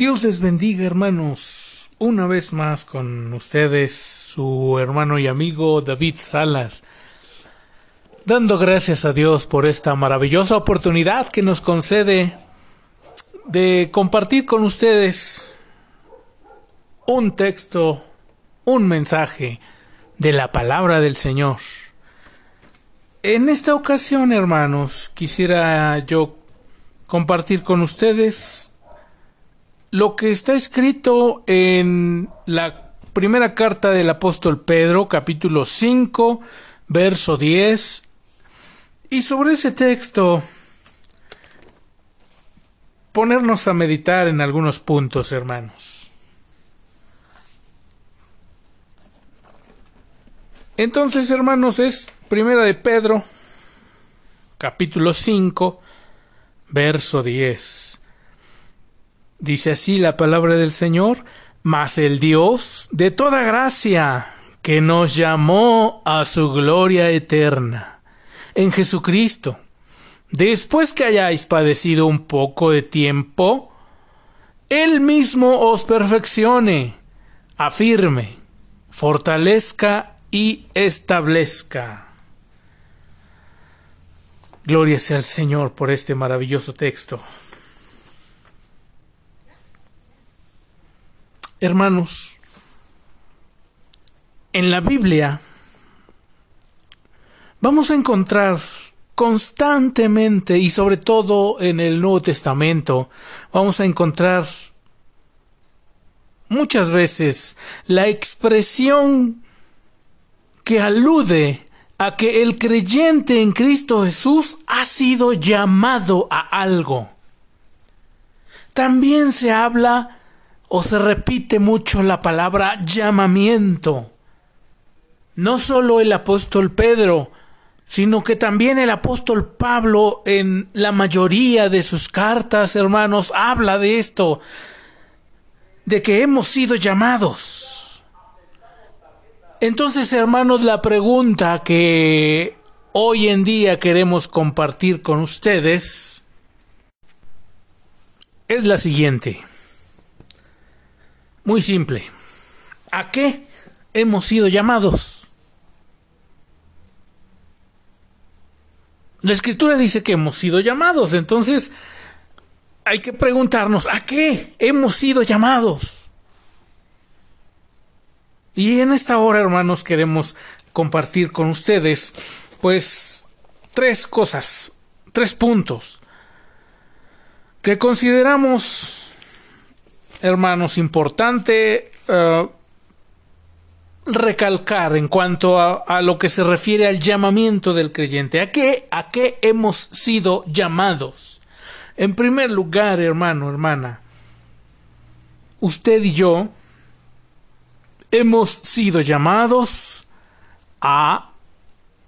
Dios les bendiga, hermanos. Una vez más con ustedes, su hermano y amigo David Salas. Dando gracias a Dios por esta maravillosa oportunidad que nos concede de compartir con ustedes un texto, un mensaje de la palabra del Señor. En esta ocasión, hermanos, quisiera yo compartir con ustedes lo que está escrito en la primera carta del apóstol Pedro, capítulo 5, verso 10. Y sobre ese texto, ponernos a meditar en algunos puntos, hermanos. Entonces, hermanos, es primera de Pedro, capítulo 5, verso 10. Dice así la palabra del Señor, mas el Dios de toda gracia, que nos llamó a su gloria eterna, en Jesucristo, después que hayáis padecido un poco de tiempo, Él mismo os perfeccione, afirme, fortalezca y establezca. Gloria sea al Señor por este maravilloso texto. Hermanos, en la Biblia vamos a encontrar constantemente y sobre todo en el Nuevo Testamento vamos a encontrar muchas veces la expresión que alude a que el creyente en Cristo Jesús ha sido llamado a algo. También se habla o se repite mucho la palabra llamamiento. No solo el apóstol Pedro, sino que también el apóstol Pablo en la mayoría de sus cartas, hermanos, habla de esto, de que hemos sido llamados. Entonces, hermanos, la pregunta que hoy en día queremos compartir con ustedes es la siguiente. Muy simple. ¿A qué hemos sido llamados? La escritura dice que hemos sido llamados, entonces hay que preguntarnos, ¿a qué hemos sido llamados? Y en esta hora, hermanos, queremos compartir con ustedes, pues, tres cosas, tres puntos que consideramos hermanos, importante eh, recalcar en cuanto a, lo que se refiere al llamamiento del creyente. ¿A qué, ¿A qué hemos sido llamados? En primer lugar, hermano, hermana, usted y yo hemos sido llamados a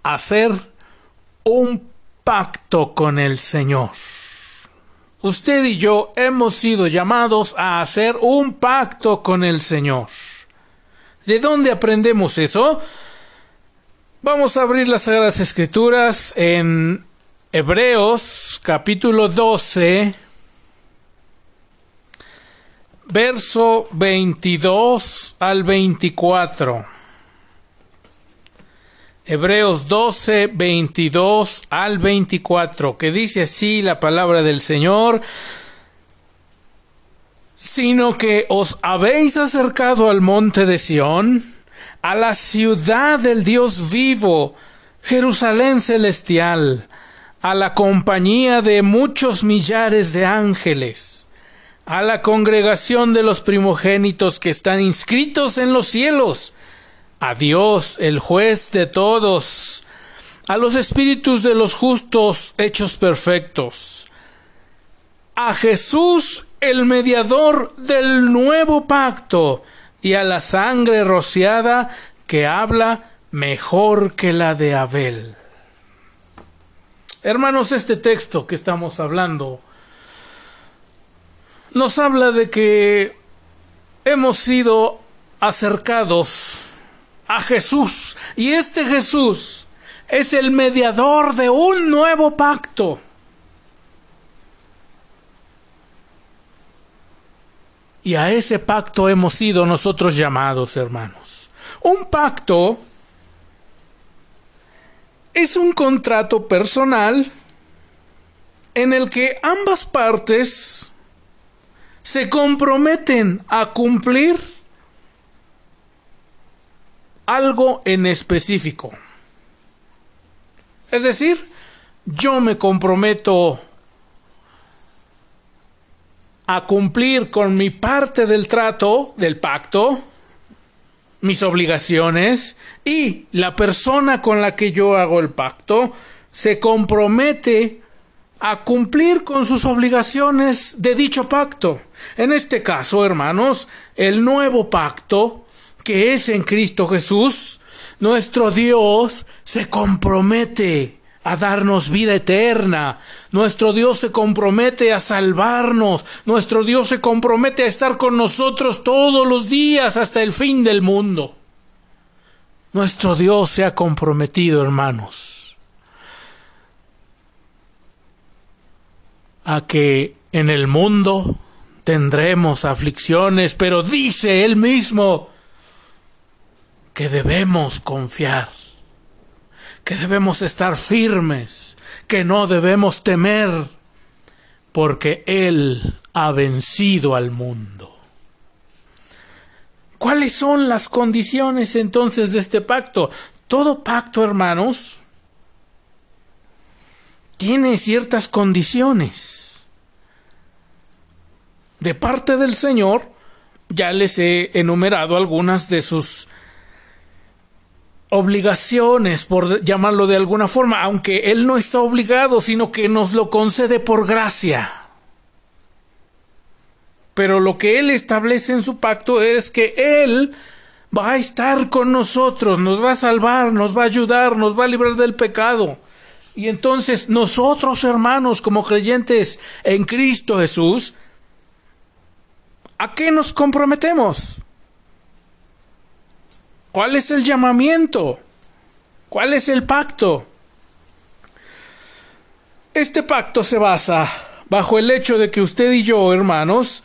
hacer un pacto con el Señor usted y yo hemos sido llamados a hacer un pacto con el Señor. ¿De dónde aprendemos eso? Vamos a abrir las Sagradas Escrituras en Hebreos capítulo 12, verso 22 al 24. Hebreos 12, 22 al 24, que dice así la palabra del Señor, sino que os habéis acercado al monte de Sión, a la ciudad del Dios vivo, Jerusalén celestial, a la compañía de muchos millares de ángeles, a la congregación de los primogénitos que están inscritos en los cielos, a Dios, el juez de todos, a los espíritus de los justos hechos perfectos, a Jesús, el mediador del nuevo pacto, y a la sangre rociada que habla mejor que la de Abel. Hermanos, este texto que estamos hablando nos habla de que hemos sido acercados a Jesús. Y este Jesús es el mediador de un nuevo pacto. Y a ese pacto hemos sido nosotros llamados, hermanos. Un pacto es un contrato personal en el que ambas partes se comprometen a cumplir algo en específico. Es decir, yo me comprometo a cumplir con mi parte del trato, del pacto, mis obligaciones, y la persona con la que yo hago el pacto se compromete a cumplir con sus obligaciones de dicho pacto. En este caso, hermanos, el nuevo pacto, que es en Cristo Jesús, nuestro Dios se compromete a darnos vida eterna. Nuestro Dios se compromete a salvarnos. Nuestro Dios se compromete a estar con nosotros todos los días hasta el fin del mundo. Nuestro Dios se ha comprometido, hermanos, a que en el mundo tendremos aflicciones, pero dice Él mismo que debemos confiar que debemos estar firmes, que no debemos temer, porque Él ha vencido al mundo. ¿Cuáles son las condiciones entonces de este pacto? Todo pacto, hermanos, tiene ciertas condiciones. De parte del Señor, ya les he enumerado algunas de sus obligaciones, por llamarlo de alguna forma, aunque Él no está obligado, sino que nos lo concede por gracia. Pero lo que Él establece en su pacto es que Él va a estar con nosotros, nos va a salvar, nos va a ayudar, nos va a librar del pecado. Y entonces nosotros, hermanos, como creyentes en Cristo Jesús, ¿a qué nos comprometemos? ¿Cuál es el llamamiento? ¿Cuál es el pacto? Este pacto se basa bajo el hecho de que usted y yo, hermanos,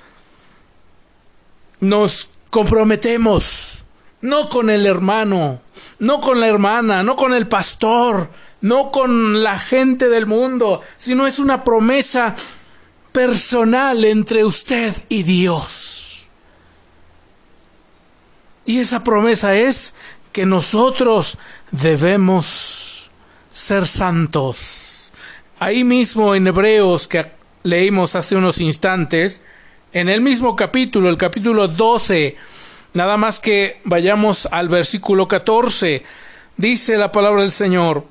nos comprometemos, no con el hermano, no con la hermana, no con el pastor, no con la gente del mundo, sino es una promesa personal entre usted y Dios. Y esa promesa es que nosotros debemos ser santos. Ahí mismo en Hebreos que leímos hace unos instantes, en el mismo capítulo, el capítulo 12, nada más que vayamos al versículo 14, dice la palabra del Señor,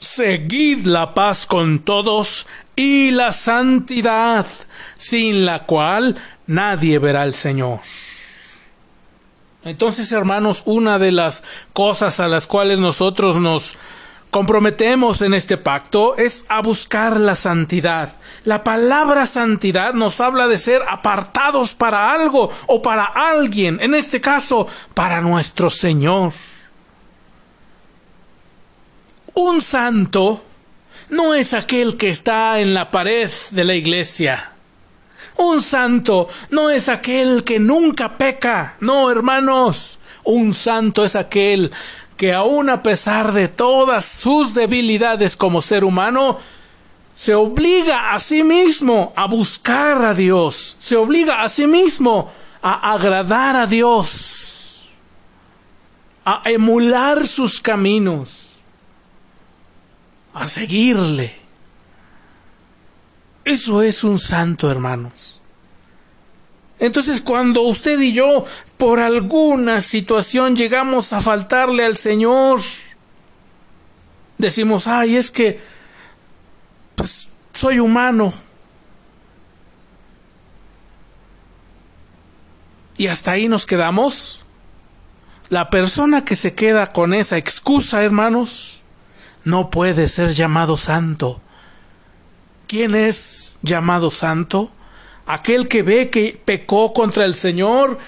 Seguid la paz con todos y la santidad, sin la cual nadie verá al Señor. Entonces, hermanos, una de las cosas a las cuales nosotros nos comprometemos en este pacto es a buscar la santidad. La palabra santidad nos habla de ser apartados para algo o para alguien, en este caso, para nuestro Señor. Un santo no es aquel que está en la pared de la iglesia. Un santo no es aquel que nunca peca, no, hermanos. Un santo es aquel que aun a pesar de todas sus debilidades como ser humano, se obliga a sí mismo a buscar a Dios, se obliga a sí mismo a agradar a Dios, a emular sus caminos, a seguirle. Eso es un santo, hermanos. Entonces, cuando usted y yo, por alguna situación, llegamos a faltarle al Señor, decimos, ay, es que, pues, soy humano. Y hasta ahí nos quedamos. La persona que se queda con esa excusa, hermanos, no puede ser llamado santo. ¿Quién es llamado santo? Aquel que ve que pecó contra el Señor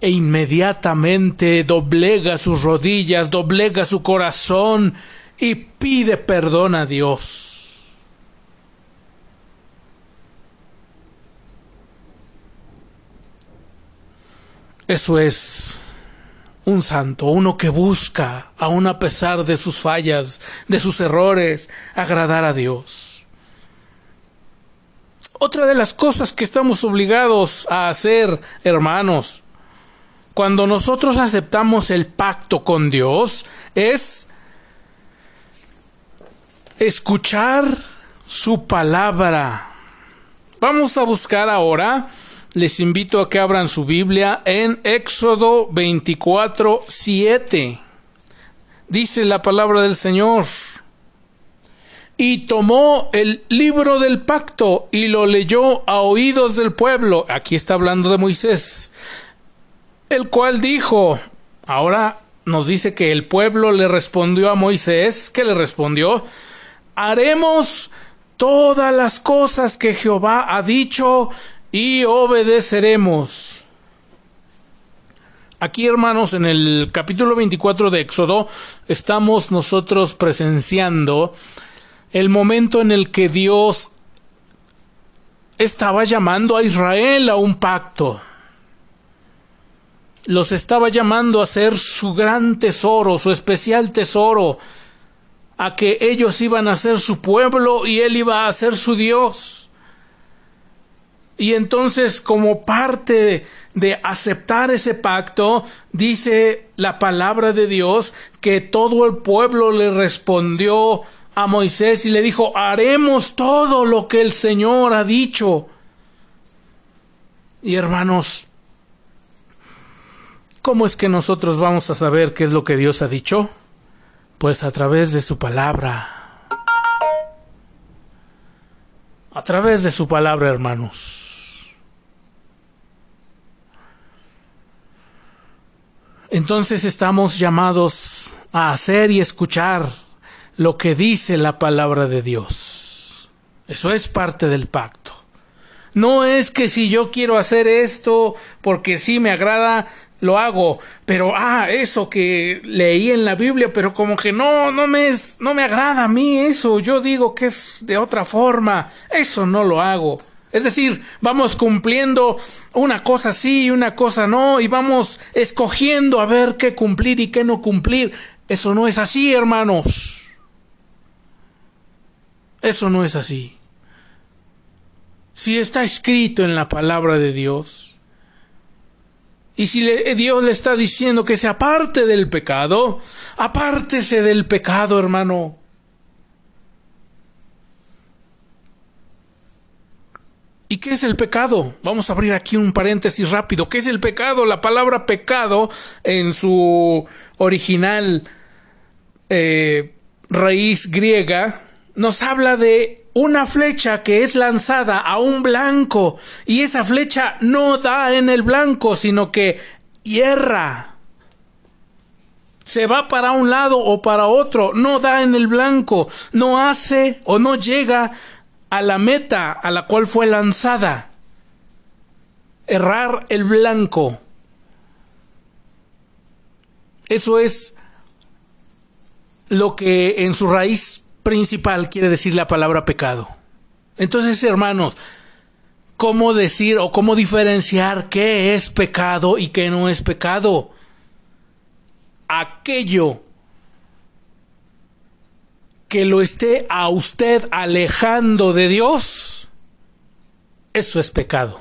e inmediatamente doblega sus rodillas, doblega su corazón y pide perdón a Dios. Eso es un santo, uno que busca, aun a pesar de sus fallas, de sus errores, agradar a Dios. Otra de las cosas que estamos obligados a hacer, hermanos, cuando nosotros aceptamos el pacto con Dios, es escuchar su palabra. Vamos a buscar ahora les invito a que abran su Biblia en Éxodo 24, 7. Dice la palabra del Señor. Y tomó el libro del pacto y lo leyó a oídos del pueblo. Aquí está hablando de Moisés. El cual dijo, ahora nos dice que el pueblo le respondió a Moisés, que le respondió, haremos todas las cosas que Jehová ha dicho y obedeceremos. Aquí, hermanos, en el capítulo 24 de Éxodo, estamos nosotros presenciando el momento en el que Dios estaba llamando a Israel a un pacto. Los estaba llamando a ser su gran tesoro, su especial tesoro, a que ellos iban a ser su pueblo y él iba a ser su Dios. Y entonces, como parte de aceptar ese pacto, dice la palabra de Dios que todo el pueblo le respondió a Moisés y le dijo, haremos todo lo que el Señor ha dicho. Y hermanos, ¿cómo es que nosotros vamos a saber qué es lo que Dios ha dicho? Pues a través de su palabra. a través de su palabra, hermanos. Entonces estamos llamados a hacer y escuchar lo que dice la palabra de Dios. Eso es parte del pacto. No es que si yo quiero hacer esto porque sí me agrada, lo hago, pero ah, eso que leí en la Biblia, pero como que no, no me es, no me agrada a mí eso, yo digo que es de otra forma, eso no lo hago. Es decir, vamos cumpliendo una cosa sí y una cosa no, y vamos escogiendo a ver qué cumplir y qué no cumplir. Eso no es así, hermanos. Eso no es así. Si está escrito en la palabra de Dios, y si Dios le está diciendo que se aparte del pecado, apártese del pecado, hermano. ¿Y qué es el pecado? Vamos a abrir aquí un paréntesis rápido. ¿Qué es el pecado? La palabra pecado en su original eh, raíz griega nos habla de una flecha que es lanzada a un blanco y esa flecha no da en el blanco, sino que hierra. Se va para un lado o para otro, no da en el blanco, no hace o no llega a la meta a la cual fue lanzada. Errar el blanco. Eso es lo que en su raíz principal quiere decir la palabra pecado. Entonces, hermanos, ¿cómo decir o cómo diferenciar qué es pecado y qué no es pecado? Aquello que lo esté a usted alejando de Dios, eso es pecado.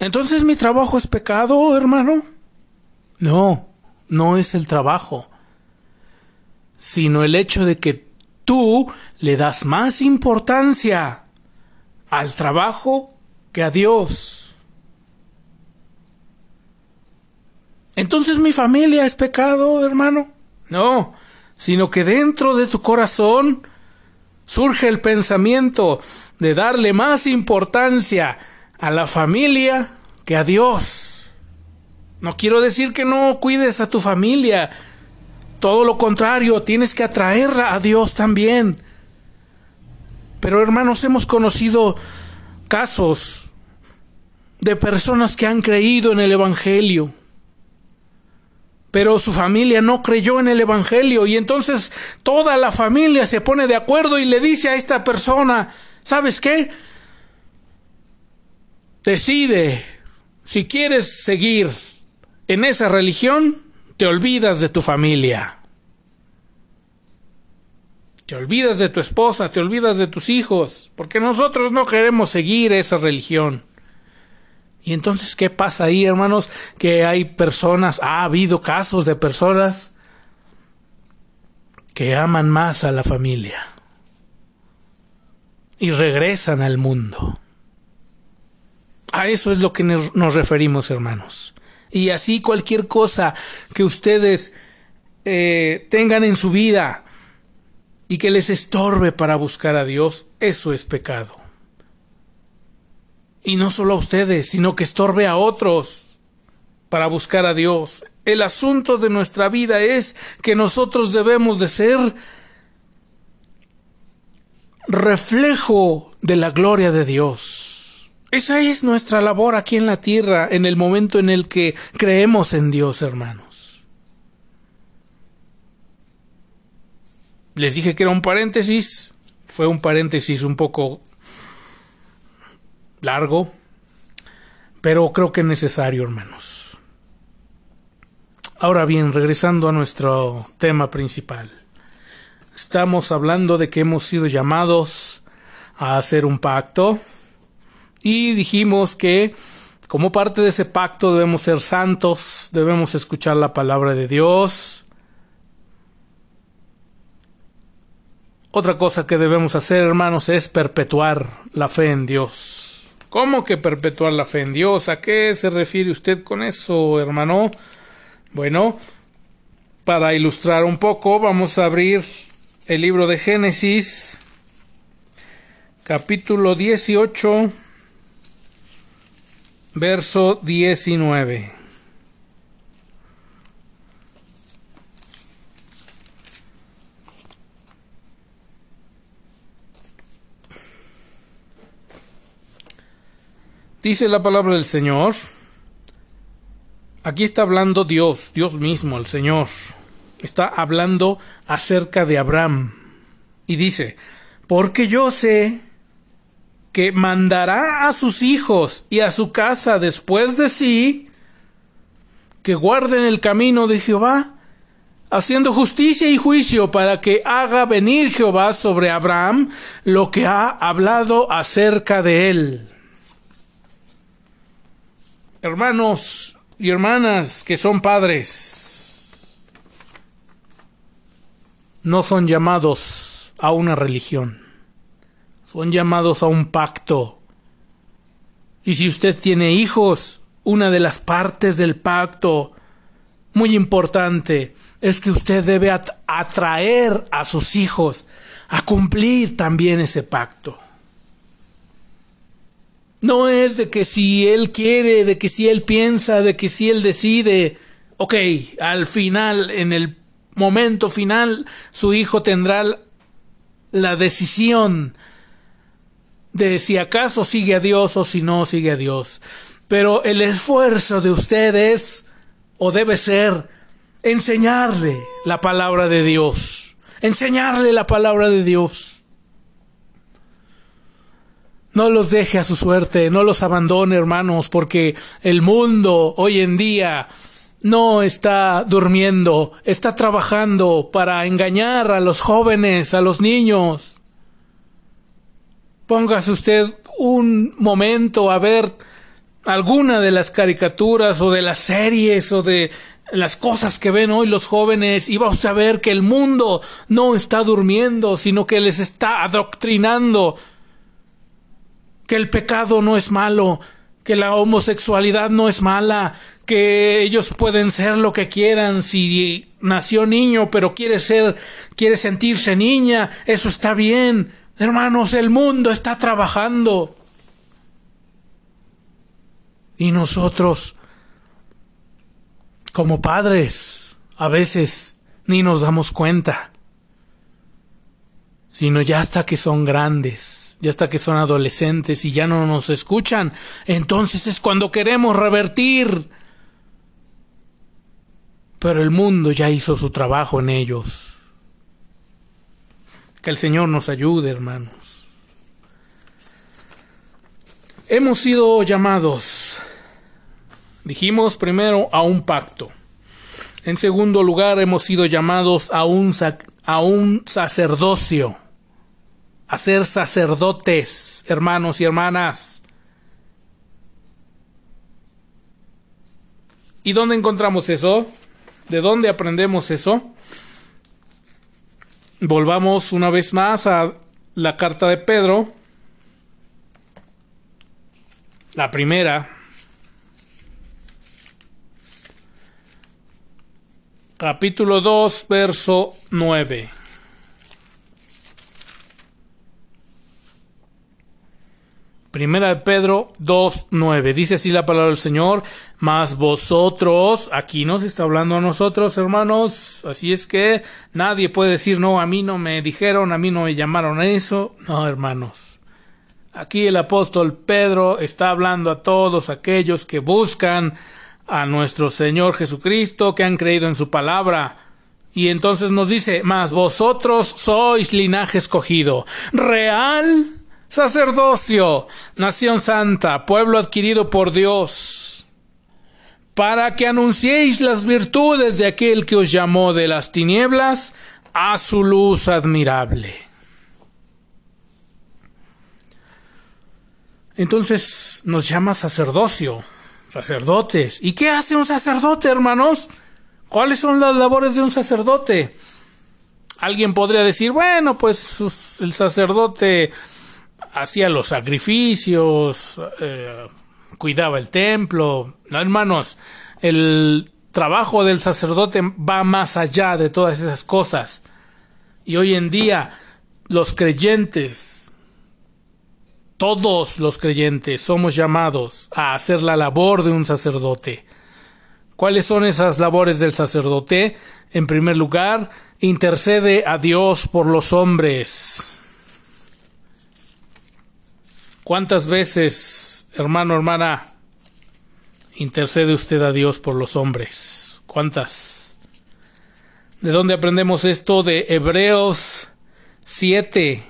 Entonces mi trabajo es pecado, hermano. No, no es el trabajo, sino el hecho de que tú le das más importancia al trabajo que a Dios. Entonces mi familia es pecado, hermano. No, sino que dentro de tu corazón surge el pensamiento de darle más importancia a la familia que a Dios. No quiero decir que no cuides a tu familia. Todo lo contrario, tienes que atraerla a Dios también. Pero hermanos, hemos conocido casos de personas que han creído en el Evangelio, pero su familia no creyó en el Evangelio y entonces toda la familia se pone de acuerdo y le dice a esta persona, ¿Sabes qué? Decide si quieres seguir en esa religión, te olvidas de tu familia. Te olvidas de tu esposa, te olvidas de tus hijos, porque nosotros no queremos seguir esa religión. Y entonces, ¿qué pasa ahí, hermanos? Que hay personas, ha habido casos de personas que aman más a la familia y regresan al mundo. A eso es lo que nos referimos, hermanos. Y así cualquier cosa que ustedes eh, tengan en su vida y que les estorbe para buscar a Dios, eso es pecado. Y no solo a ustedes, sino que estorbe a otros para buscar a Dios. El asunto de nuestra vida es que nosotros debemos de ser reflejo de la gloria de Dios. Esa es nuestra labor aquí en la tierra en el momento en el que creemos en Dios, hermanos. Les dije que era un paréntesis, fue un paréntesis un poco largo, pero creo que es necesario, hermanos. Ahora bien, regresando a nuestro tema principal. Estamos hablando de que hemos sido llamados a hacer un pacto y dijimos que como parte de ese pacto debemos ser santos, debemos escuchar la palabra de Dios. Otra cosa que debemos hacer, hermanos, es perpetuar la fe en Dios. ¿Cómo que perpetuar la fe en Dios? ¿A qué se refiere usted con eso, hermano? Bueno, para ilustrar un poco, vamos a abrir el libro de Génesis, capítulo 18, verso 19. Dice la palabra del Señor. Aquí está hablando Dios, Dios mismo, el Señor. Está hablando acerca de Abraham. Y dice, porque yo sé que mandará a sus hijos y a su casa después de sí, que guarden el camino de Jehová, haciendo justicia y juicio para que haga venir Jehová sobre Abraham lo que ha hablado acerca de él. Hermanos y hermanas que son padres, no son llamados a una religión, son llamados a un pacto. Y si usted tiene hijos, una de las partes del pacto muy importante es que usted debe atraer a sus hijos a cumplir también ese pacto. No es de que si él quiere, de que si él piensa, de que si él decide, ok, al final, en el momento final, su hijo tendrá la decisión de si acaso sigue a Dios o si no sigue a Dios. Pero el esfuerzo de ustedes, o debe ser, enseñarle la palabra de Dios. Enseñarle la palabra de Dios. No los deje a su suerte, no los abandone, hermanos, porque el mundo hoy en día no está durmiendo, está trabajando para engañar a los jóvenes, a los niños. Póngase usted un momento a ver alguna de las caricaturas o de las series o de las cosas que ven hoy los jóvenes y va a ver que el mundo no está durmiendo, sino que les está adoctrinando que el pecado no es malo, que la homosexualidad no es mala, que ellos pueden ser lo que quieran si nació niño pero quiere ser quiere sentirse niña, eso está bien. Hermanos, el mundo está trabajando. Y nosotros como padres a veces ni nos damos cuenta sino ya hasta que son grandes, ya hasta que son adolescentes y ya no nos escuchan, entonces es cuando queremos revertir. Pero el mundo ya hizo su trabajo en ellos. Que el Señor nos ayude, hermanos. Hemos sido llamados, dijimos primero, a un pacto. En segundo lugar, hemos sido llamados a un, a un sacerdocio, a ser sacerdotes, hermanos y hermanas. ¿Y dónde encontramos eso? ¿De dónde aprendemos eso? Volvamos una vez más a la carta de Pedro, la primera, capítulo 2, verso 9. Primera de Pedro 2.9. Dice así la palabra del Señor. Mas vosotros, aquí nos está hablando a nosotros, hermanos. Así es que nadie puede decir, no, a mí no me dijeron, a mí no me llamaron a eso. No, hermanos. Aquí el apóstol Pedro está hablando a todos aquellos que buscan a nuestro Señor Jesucristo, que han creído en su palabra. Y entonces nos dice, mas vosotros sois linaje escogido, real sacerdocio, nación santa, pueblo adquirido por Dios, para que anunciéis las virtudes de aquel que os llamó de las tinieblas a su luz admirable. Entonces nos llama sacerdocio, sacerdotes. ¿Y qué hace un sacerdote, hermanos? ¿Cuáles son las labores de un sacerdote? Alguien podría decir, bueno, pues el sacerdote hacía los sacrificios, eh, cuidaba el templo. No, hermanos, el trabajo del sacerdote va más allá de todas esas cosas. Y hoy en día los creyentes, todos los creyentes somos llamados a hacer la labor de un sacerdote. ¿Cuáles son esas labores del sacerdote? En primer lugar, intercede a Dios por los hombres. ¿Cuántas veces, hermano, hermana, intercede usted a Dios por los hombres? ¿Cuántas? ¿De dónde aprendemos esto? De Hebreos 7.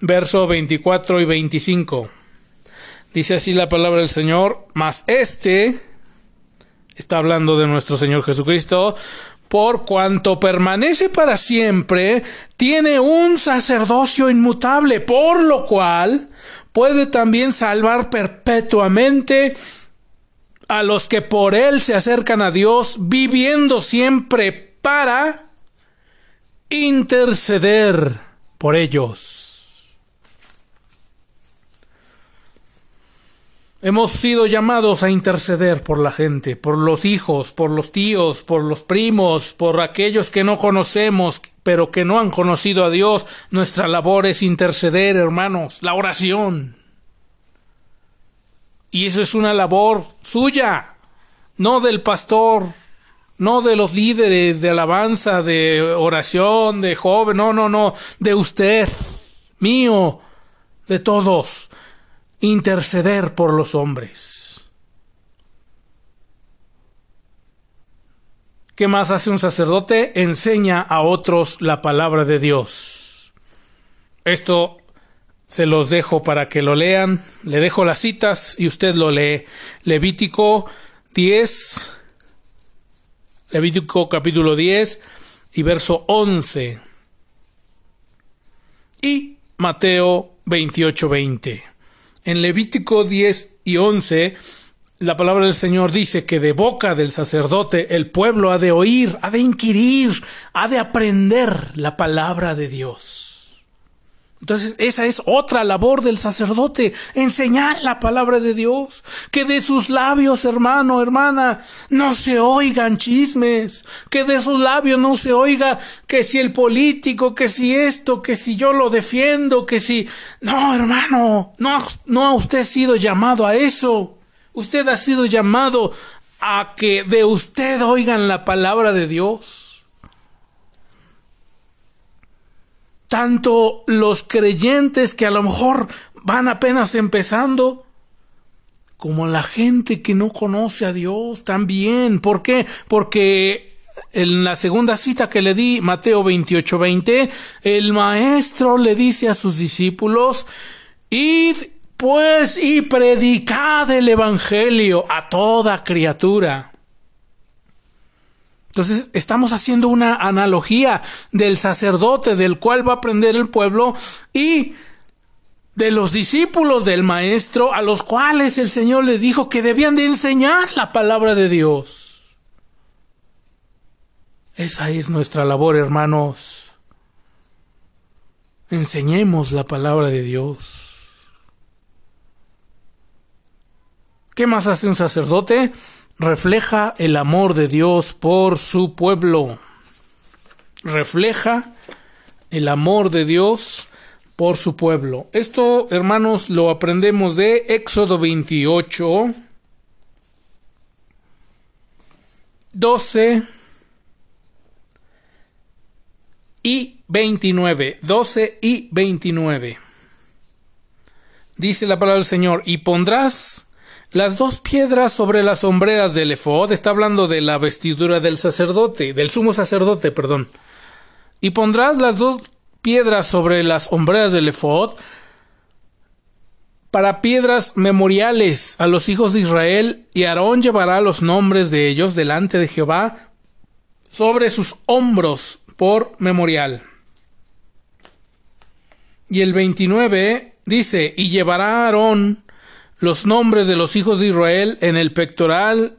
Verso 24 y 25. Dice así la palabra del Señor, mas este, está hablando de nuestro Señor Jesucristo, por cuanto permanece para siempre, tiene un sacerdocio inmutable, por lo cual puede también salvar perpetuamente a los que por él se acercan a Dios, viviendo siempre para interceder por ellos. Hemos sido llamados a interceder por la gente, por los hijos, por los tíos, por los primos, por aquellos que no conocemos, pero que no han conocido a Dios. Nuestra labor es interceder, hermanos, la oración. Y eso es una labor suya, no del pastor, no de los líderes de alabanza, de oración, de joven, no, no, no, de usted, mío, de todos interceder por los hombres. ¿Qué más hace un sacerdote? Enseña a otros la palabra de Dios. Esto se los dejo para que lo lean. Le dejo las citas y usted lo lee. Levítico 10, Levítico capítulo 10 y verso 11. Y Mateo 28, 20. En Levítico 10 y 11, la palabra del Señor dice que de boca del sacerdote el pueblo ha de oír, ha de inquirir, ha de aprender la palabra de Dios. Entonces, esa es otra labor del sacerdote, enseñar la palabra de Dios, que de sus labios, hermano, hermana, no se oigan chismes, que de sus labios no se oiga que si el político, que si esto, que si yo lo defiendo, que si... No, hermano, no, no ha usted sido llamado a eso. Usted ha sido llamado a que de usted oigan la palabra de Dios. Tanto los creyentes que a lo mejor van apenas empezando, como la gente que no conoce a Dios también. ¿Por qué? Porque en la segunda cita que le di, Mateo 28, 20, el maestro le dice a sus discípulos, id pues y predicad el evangelio a toda criatura. Entonces estamos haciendo una analogía del sacerdote del cual va a aprender el pueblo y de los discípulos del maestro a los cuales el Señor les dijo que debían de enseñar la palabra de Dios. Esa es nuestra labor, hermanos. Enseñemos la palabra de Dios. ¿Qué más hace un sacerdote? Refleja el amor de Dios por su pueblo. Refleja el amor de Dios por su pueblo. Esto, hermanos, lo aprendemos de Éxodo 28, 12 y 29. 12 y 29. Dice la palabra del Señor, y pondrás las dos piedras sobre las sombreras del efod, está hablando de la vestidura del sacerdote, del sumo sacerdote, perdón. Y pondrás las dos piedras sobre las hombreras del efod para piedras memoriales a los hijos de Israel, y Aarón llevará los nombres de ellos delante de Jehová sobre sus hombros por memorial. Y el 29 dice, y llevará Aarón los nombres de los hijos de Israel en el pectoral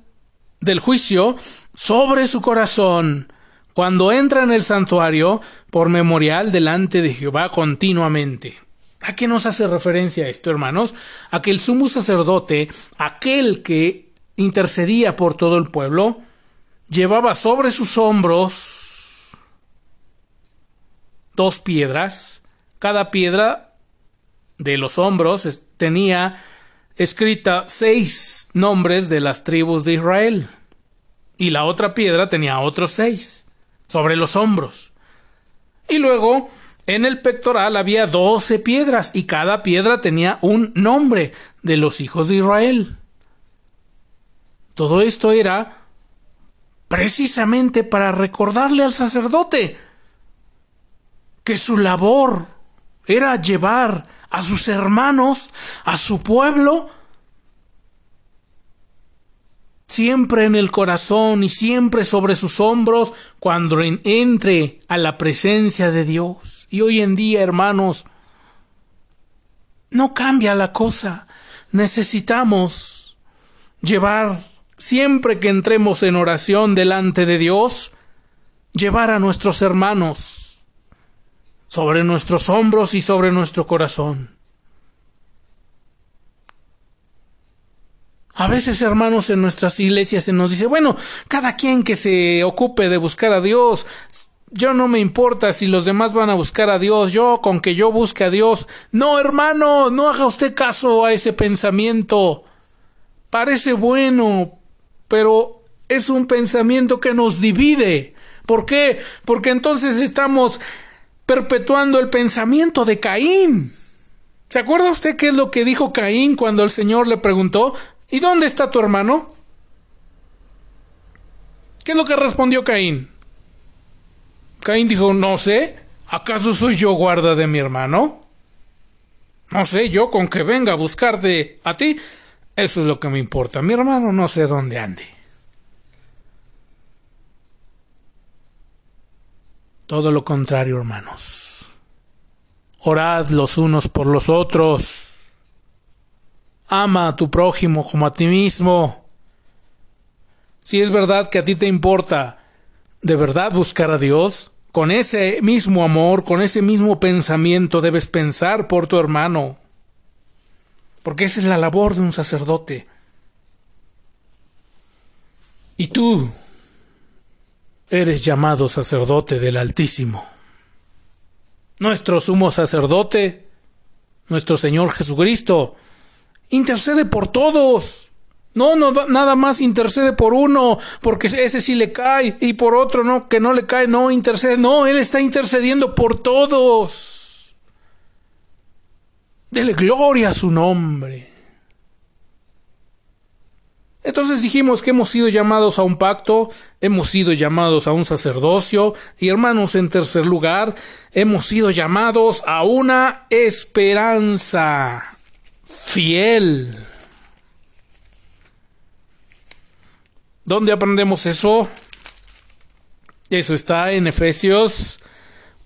del juicio sobre su corazón cuando entra en el santuario por memorial delante de Jehová continuamente. ¿A qué nos hace referencia esto, hermanos? A que el sumo sacerdote, aquel que intercedía por todo el pueblo, llevaba sobre sus hombros dos piedras. Cada piedra de los hombros tenía escrita seis nombres de las tribus de Israel. Y la otra piedra tenía otros seis sobre los hombros. Y luego en el pectoral había doce piedras y cada piedra tenía un nombre de los hijos de Israel. Todo esto era precisamente para recordarle al sacerdote que su labor era llevar a sus hermanos, a su pueblo, siempre en el corazón y siempre sobre sus hombros cuando entre a la presencia de Dios. Y hoy en día, hermanos, no cambia la cosa. Necesitamos llevar, siempre que entremos en oración delante de Dios, llevar a nuestros hermanos sobre nuestros hombros y sobre nuestro corazón. A veces, hermanos, en nuestras iglesias se nos dice, bueno, cada quien que se ocupe de buscar a Dios, yo no me importa si los demás van a buscar a Dios, yo con que yo busque a Dios. No, hermano, no haga usted caso a ese pensamiento. Parece bueno, pero es un pensamiento que nos divide. ¿Por qué? Porque entonces estamos perpetuando el pensamiento de Caín. ¿Se acuerda usted qué es lo que dijo Caín cuando el Señor le preguntó, ¿y dónde está tu hermano? ¿Qué es lo que respondió Caín? Caín dijo, no sé, ¿acaso soy yo guarda de mi hermano? No sé, yo con que venga a buscarte a ti, eso es lo que me importa. Mi hermano no sé dónde ande. Todo lo contrario, hermanos. Orad los unos por los otros. Ama a tu prójimo como a ti mismo. Si es verdad que a ti te importa de verdad buscar a Dios, con ese mismo amor, con ese mismo pensamiento debes pensar por tu hermano. Porque esa es la labor de un sacerdote. Y tú, eres llamado sacerdote del Altísimo. Nuestro sumo sacerdote, nuestro Señor Jesucristo, intercede por todos. No, no, nada más intercede por uno, porque ese sí le cae, y por otro no, que no le cae, no intercede. No, Él está intercediendo por todos. Dele gloria a su nombre. Entonces dijimos que hemos sido llamados a un pacto, hemos sido llamados a un sacerdocio y hermanos, en tercer lugar, hemos sido llamados a una esperanza fiel. ¿Dónde aprendemos eso? Eso está en Efesios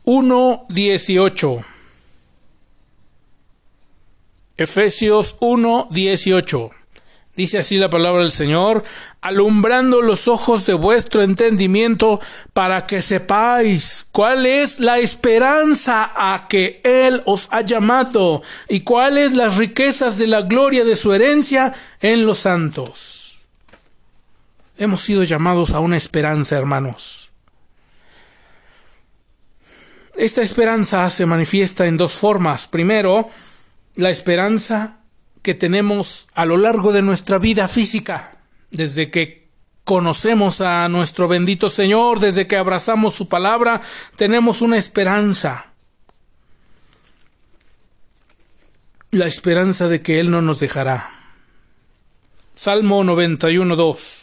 1.18. Efesios 1.18. Dice así la palabra del Señor, alumbrando los ojos de vuestro entendimiento para que sepáis cuál es la esperanza a que Él os ha llamado y cuáles las riquezas de la gloria de su herencia en los santos. Hemos sido llamados a una esperanza, hermanos. Esta esperanza se manifiesta en dos formas. Primero, la esperanza que tenemos a lo largo de nuestra vida física, desde que conocemos a nuestro bendito Señor, desde que abrazamos su palabra, tenemos una esperanza. La esperanza de que Él no nos dejará. Salmo 91, 2.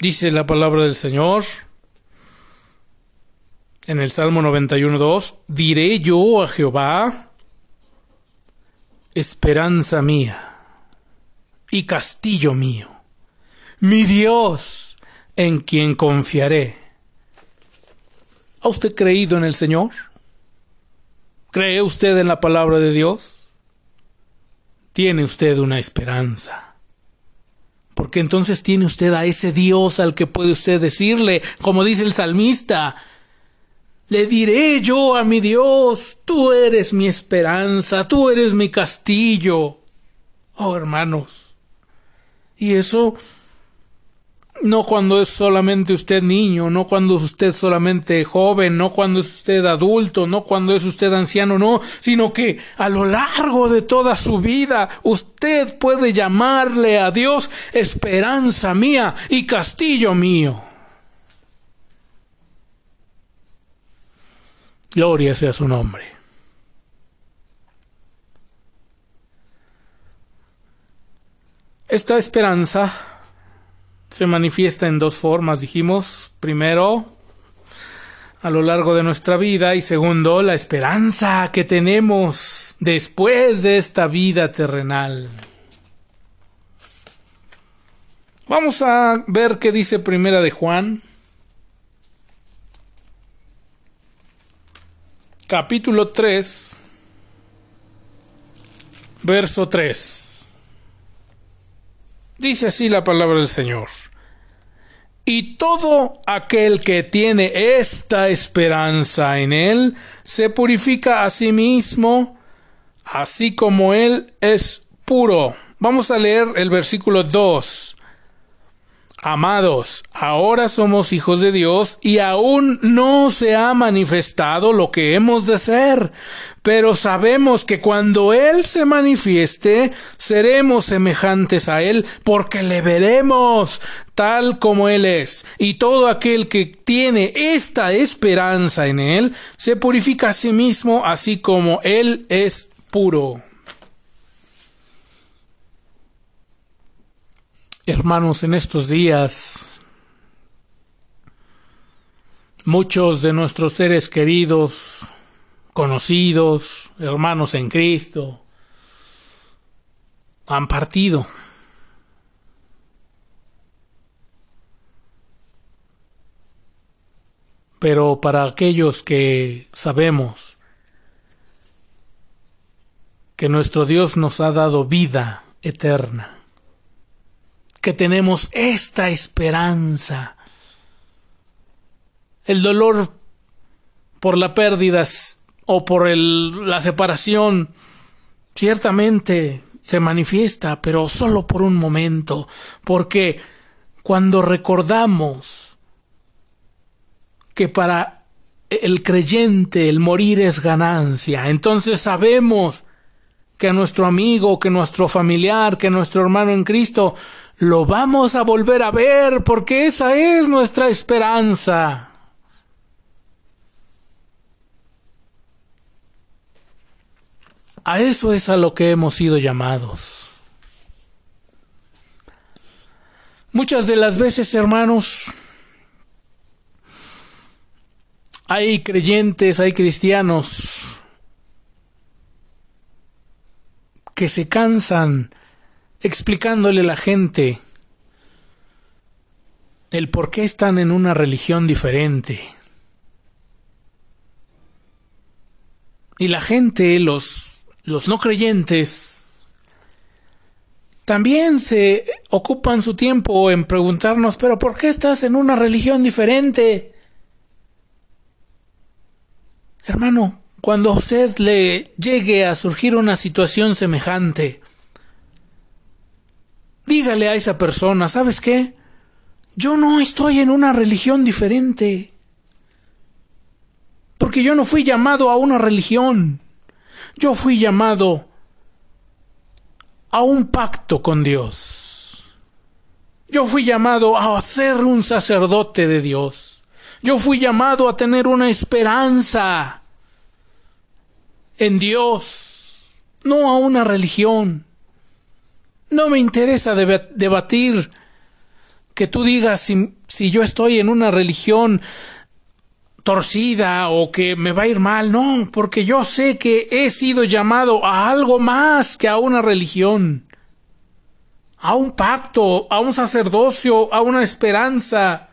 Dice la palabra del Señor en el Salmo 91.2, diré yo a Jehová, esperanza mía y castillo mío, mi Dios en quien confiaré. ¿Ha usted creído en el Señor? ¿Cree usted en la palabra de Dios? Tiene usted una esperanza. Porque entonces tiene usted a ese Dios al que puede usted decirle, como dice el salmista, le diré yo a mi Dios, tú eres mi esperanza, tú eres mi castillo. Oh, hermanos. Y eso no cuando es solamente usted niño, no cuando es usted solamente joven, no cuando es usted adulto, no cuando es usted anciano, no, sino que a lo largo de toda su vida usted puede llamarle a Dios esperanza mía y castillo mío. Gloria sea su nombre. Esta esperanza se manifiesta en dos formas, dijimos. Primero, a lo largo de nuestra vida y segundo, la esperanza que tenemos después de esta vida terrenal. Vamos a ver qué dice Primera de Juan, capítulo 3, verso 3. Dice así la palabra del Señor. Y todo aquel que tiene esta esperanza en Él se purifica a sí mismo, así como Él es puro. Vamos a leer el versículo 2. Amados, ahora somos hijos de Dios y aún no se ha manifestado lo que hemos de ser, pero sabemos que cuando Él se manifieste, seremos semejantes a Él porque le veremos tal como Él es. Y todo aquel que tiene esta esperanza en Él, se purifica a sí mismo así como Él es puro. Hermanos, en estos días muchos de nuestros seres queridos, conocidos, hermanos en Cristo, han partido. Pero para aquellos que sabemos que nuestro Dios nos ha dado vida eterna, que tenemos esta esperanza. El dolor por la pérdida o por la separación ciertamente se manifiesta, pero solo por un momento, porque cuando recordamos que para el creyente el morir es ganancia, entonces sabemos que a nuestro amigo, que nuestro familiar, que nuestro hermano en Cristo, lo vamos a volver a ver porque esa es nuestra esperanza. A eso es a lo que hemos sido llamados. Muchas de las veces, hermanos, hay creyentes, hay cristianos que se cansan explicándole a la gente el por qué están en una religión diferente. Y la gente, los, los no creyentes, también se ocupan su tiempo en preguntarnos, pero ¿por qué estás en una religión diferente? Hermano, cuando a usted le llegue a surgir una situación semejante, dígale a esa persona, ¿sabes qué? Yo no estoy en una religión diferente. Porque yo no fui llamado a una religión. Yo fui llamado a un pacto con Dios. Yo fui llamado a ser un sacerdote de Dios. Yo fui llamado a tener una esperanza en Dios, no a una religión. No me interesa debatir que tú digas si, si yo estoy en una religión torcida o que me va a ir mal, no, porque yo sé que he sido llamado a algo más que a una religión, a un pacto, a un sacerdocio, a una esperanza.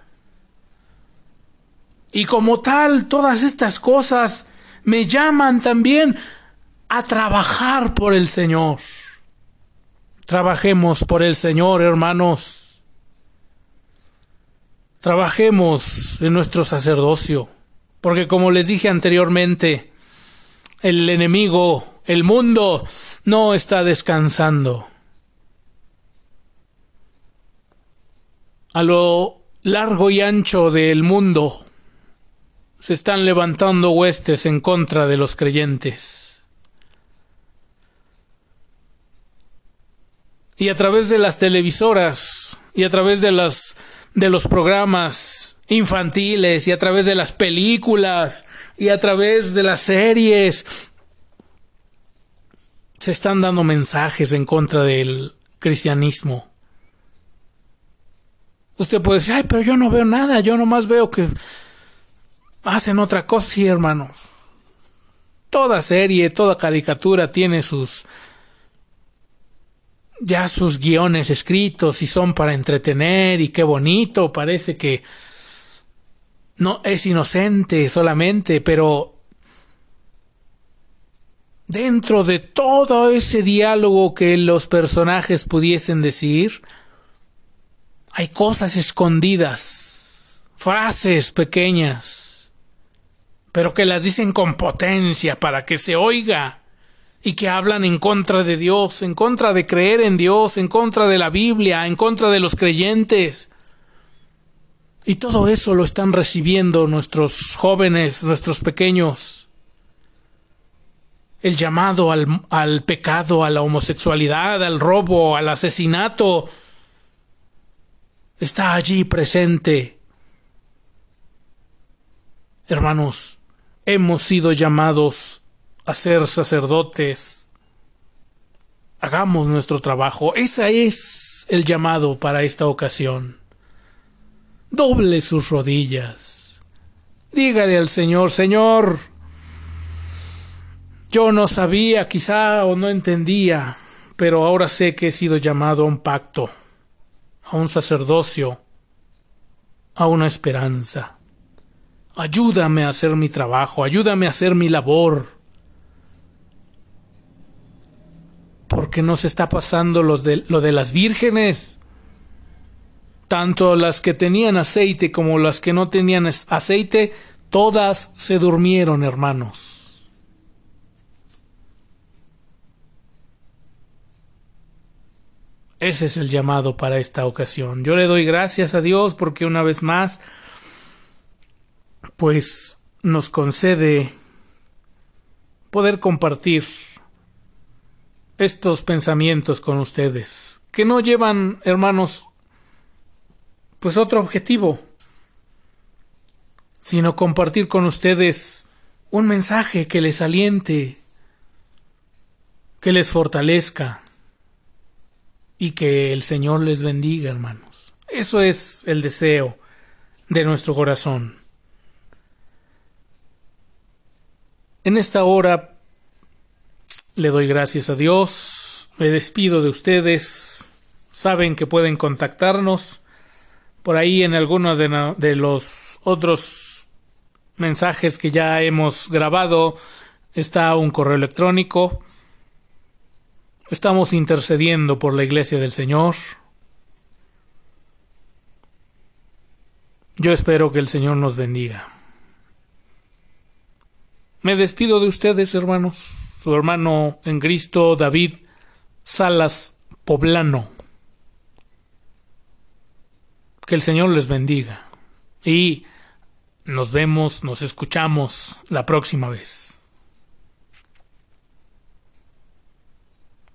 Y como tal, todas estas cosas me llaman también a trabajar por el Señor. Trabajemos por el Señor, hermanos. Trabajemos en nuestro sacerdocio, porque como les dije anteriormente, el enemigo, el mundo, no está descansando. A lo largo y ancho del mundo se están levantando huestes en contra de los creyentes. Y a través de las televisoras y a través de las de los programas infantiles y a través de las películas y a través de las series se están dando mensajes en contra del cristianismo. Usted puede decir, ay, pero yo no veo nada, yo nomás veo que hacen otra cosa, sí, hermanos. Toda serie, toda caricatura tiene sus ya sus guiones escritos y son para entretener y qué bonito, parece que no es inocente solamente, pero dentro de todo ese diálogo que los personajes pudiesen decir, hay cosas escondidas, frases pequeñas, pero que las dicen con potencia para que se oiga y que hablan en contra de Dios, en contra de creer en Dios, en contra de la Biblia, en contra de los creyentes. Y todo eso lo están recibiendo nuestros jóvenes, nuestros pequeños. El llamado al, al, pecado, a la homosexualidad, al robo, al asesinato, está allí presente. Hermanos, hemos sido llamados a ser sacerdotes. Hagamos nuestro trabajo. Ese es el llamado para esta ocasión. Doble sus rodillas. Dígale al Señor, Señor, yo no sabía quizá o no entendía, pero ahora sé que he sido llamado a un pacto, a un sacerdocio, a una esperanza. Ayúdame a hacer mi trabajo, ayúdame a hacer mi labor. Porque nos está pasando los de, lo de las vírgenes. Tanto las que tenían aceite como las que no tenían aceite, todas se durmieron, hermanos. Ese es el llamado para esta ocasión. Yo le doy gracias a Dios porque una vez más, pues nos concede poder compartir estos pensamientos con ustedes, que no llevan, hermanos, pues otro objetivo, sino compartir con ustedes un mensaje que les aliente, que les fortalezca y que el Señor les bendiga, hermanos. Eso es el deseo de nuestro corazón. En esta hora le doy gracias a Dios, me despido de ustedes, saben que pueden contactarnos por ahí en alguno de, de los otros mensajes que ya hemos grabado está un correo electrónico. Estamos intercediendo por la iglesia del Señor. Yo espero que el Señor nos bendiga. Me despido de ustedes, hermanos. Su hermano en Cristo, David Salas Poblano. Que el Señor les bendiga. Y nos vemos, nos escuchamos la próxima vez.